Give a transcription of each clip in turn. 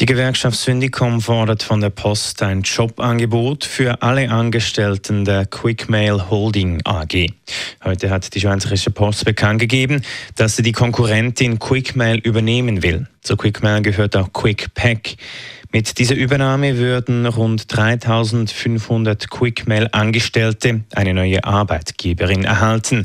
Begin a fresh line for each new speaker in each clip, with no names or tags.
Die Gewerkschaft Syndicom fordert von der Post ein Jobangebot für alle Angestellten der Quickmail Holding AG. Heute hat die Schweizerische Post bekannt gegeben, dass sie die Konkurrentin Quickmail übernehmen will. Zu Quickmail gehört auch QuickPack. Mit dieser Übernahme würden rund 3500 Quickmail-Angestellte eine neue Arbeitgeberin erhalten.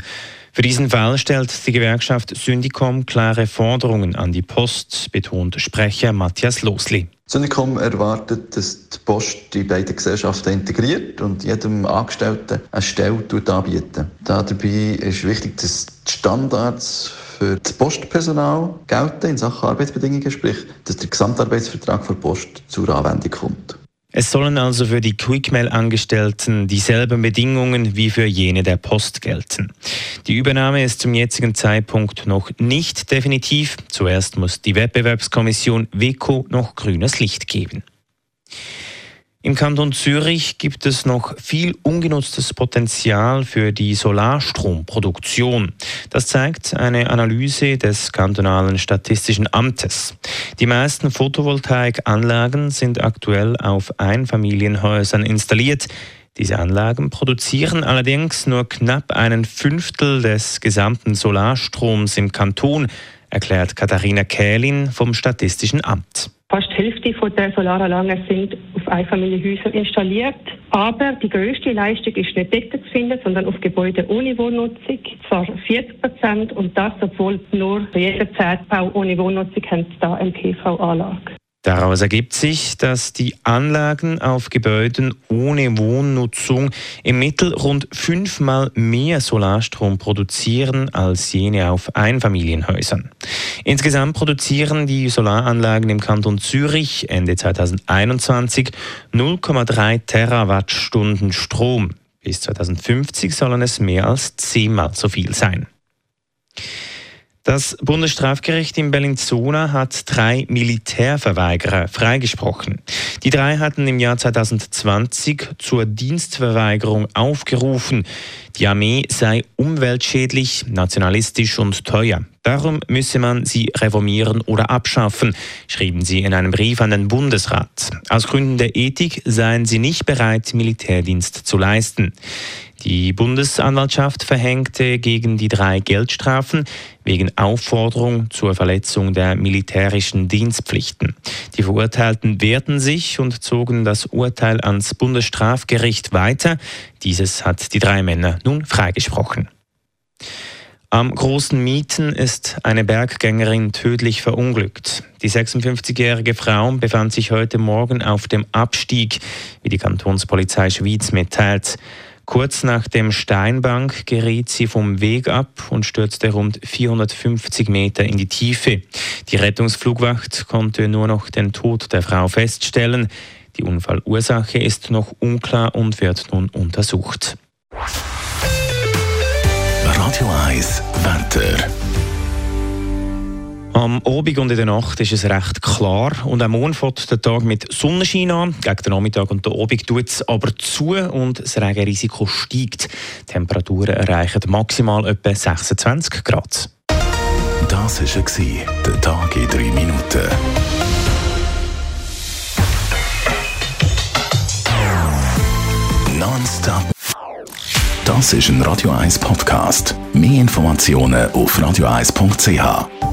Für diesen Fall stellt die Gewerkschaft Syndicom klare Forderungen an die Post, betont Sprecher Matthias Losli.
Syndicom erwartet, dass die Post die beiden Gesellschaften integriert und jedem Angestellten eine Stelle anbietet. Dabei ist wichtig, dass die Standards für das Postpersonal gelten in Sachen Arbeitsbedingungen, sprich, dass der Gesamtarbeitsvertrag der Post zur Anwendung kommt.
Es sollen also für die Quickmail-Angestellten dieselben Bedingungen wie für jene der Post gelten. Die Übernahme ist zum jetzigen Zeitpunkt noch nicht definitiv. Zuerst muss die Wettbewerbskommission WECO noch grünes Licht geben. Im Kanton Zürich gibt es noch viel ungenutztes Potenzial für die Solarstromproduktion. Das zeigt eine Analyse des kantonalen Statistischen Amtes. Die meisten Photovoltaikanlagen sind aktuell auf Einfamilienhäusern installiert. Diese Anlagen produzieren allerdings nur knapp einen Fünftel des gesamten Solarstroms im Kanton, erklärt Katharina Kählin vom Statistischen Amt.
Fast die Hälfte der Solaranlagen sind auf Einfamilienhäusern installiert. Aber die größte Leistung ist nicht dort zu finden, sondern auf Gebäuden ohne Wohnnutzung. Zwar 40 Prozent und das, obwohl nur jeder Zeitbau ohne Wohnnutzung hat da eine PV-Anlage.
Daraus ergibt sich, dass die Anlagen auf Gebäuden ohne Wohnnutzung im Mittel rund fünfmal mehr Solarstrom produzieren als jene auf Einfamilienhäusern. Insgesamt produzieren die Solaranlagen im Kanton Zürich Ende 2021 0,3 Terawattstunden Strom. Bis 2050 sollen es mehr als zehnmal so viel sein. Das Bundesstrafgericht in Bellinzona hat drei Militärverweigerer freigesprochen. Die drei hatten im Jahr 2020 zur Dienstverweigerung aufgerufen. Die Armee sei umweltschädlich, nationalistisch und teuer. Darum müsse man sie reformieren oder abschaffen, schrieben sie in einem Brief an den Bundesrat. Aus Gründen der Ethik seien sie nicht bereit, Militärdienst zu leisten. Die Bundesanwaltschaft verhängte gegen die drei Geldstrafen wegen Aufforderung zur Verletzung der militärischen Dienstpflichten. Die Verurteilten wehrten sich und zogen das Urteil ans Bundesstrafgericht weiter. Dieses hat die drei Männer nun freigesprochen. Am großen Mieten ist eine Berggängerin tödlich verunglückt. Die 56-jährige Frau befand sich heute Morgen auf dem Abstieg, wie die Kantonspolizei Schwyz mitteilt. Kurz nach dem Steinbank geriet sie vom Weg ab und stürzte rund 450 Meter in die Tiefe. Die Rettungsflugwacht konnte nur noch den Tod der Frau feststellen. Die Unfallursache ist noch unklar und wird nun untersucht.
Radio 1 Wetter.
Am Abend und in der Nacht ist es recht klar und am Morgen fängt der Tag mit Sonnenschein an. Gegen den Nachmittag und den Abend tut es aber zu und das Regenrisiko steigt. Die Temperaturen erreichen maximal etwa 26 Grad.
Das war der Tag in drei Minuten. Nonstop. Das ist ein Radio 1 Podcast. Mehr Informationen auf radio1.ch.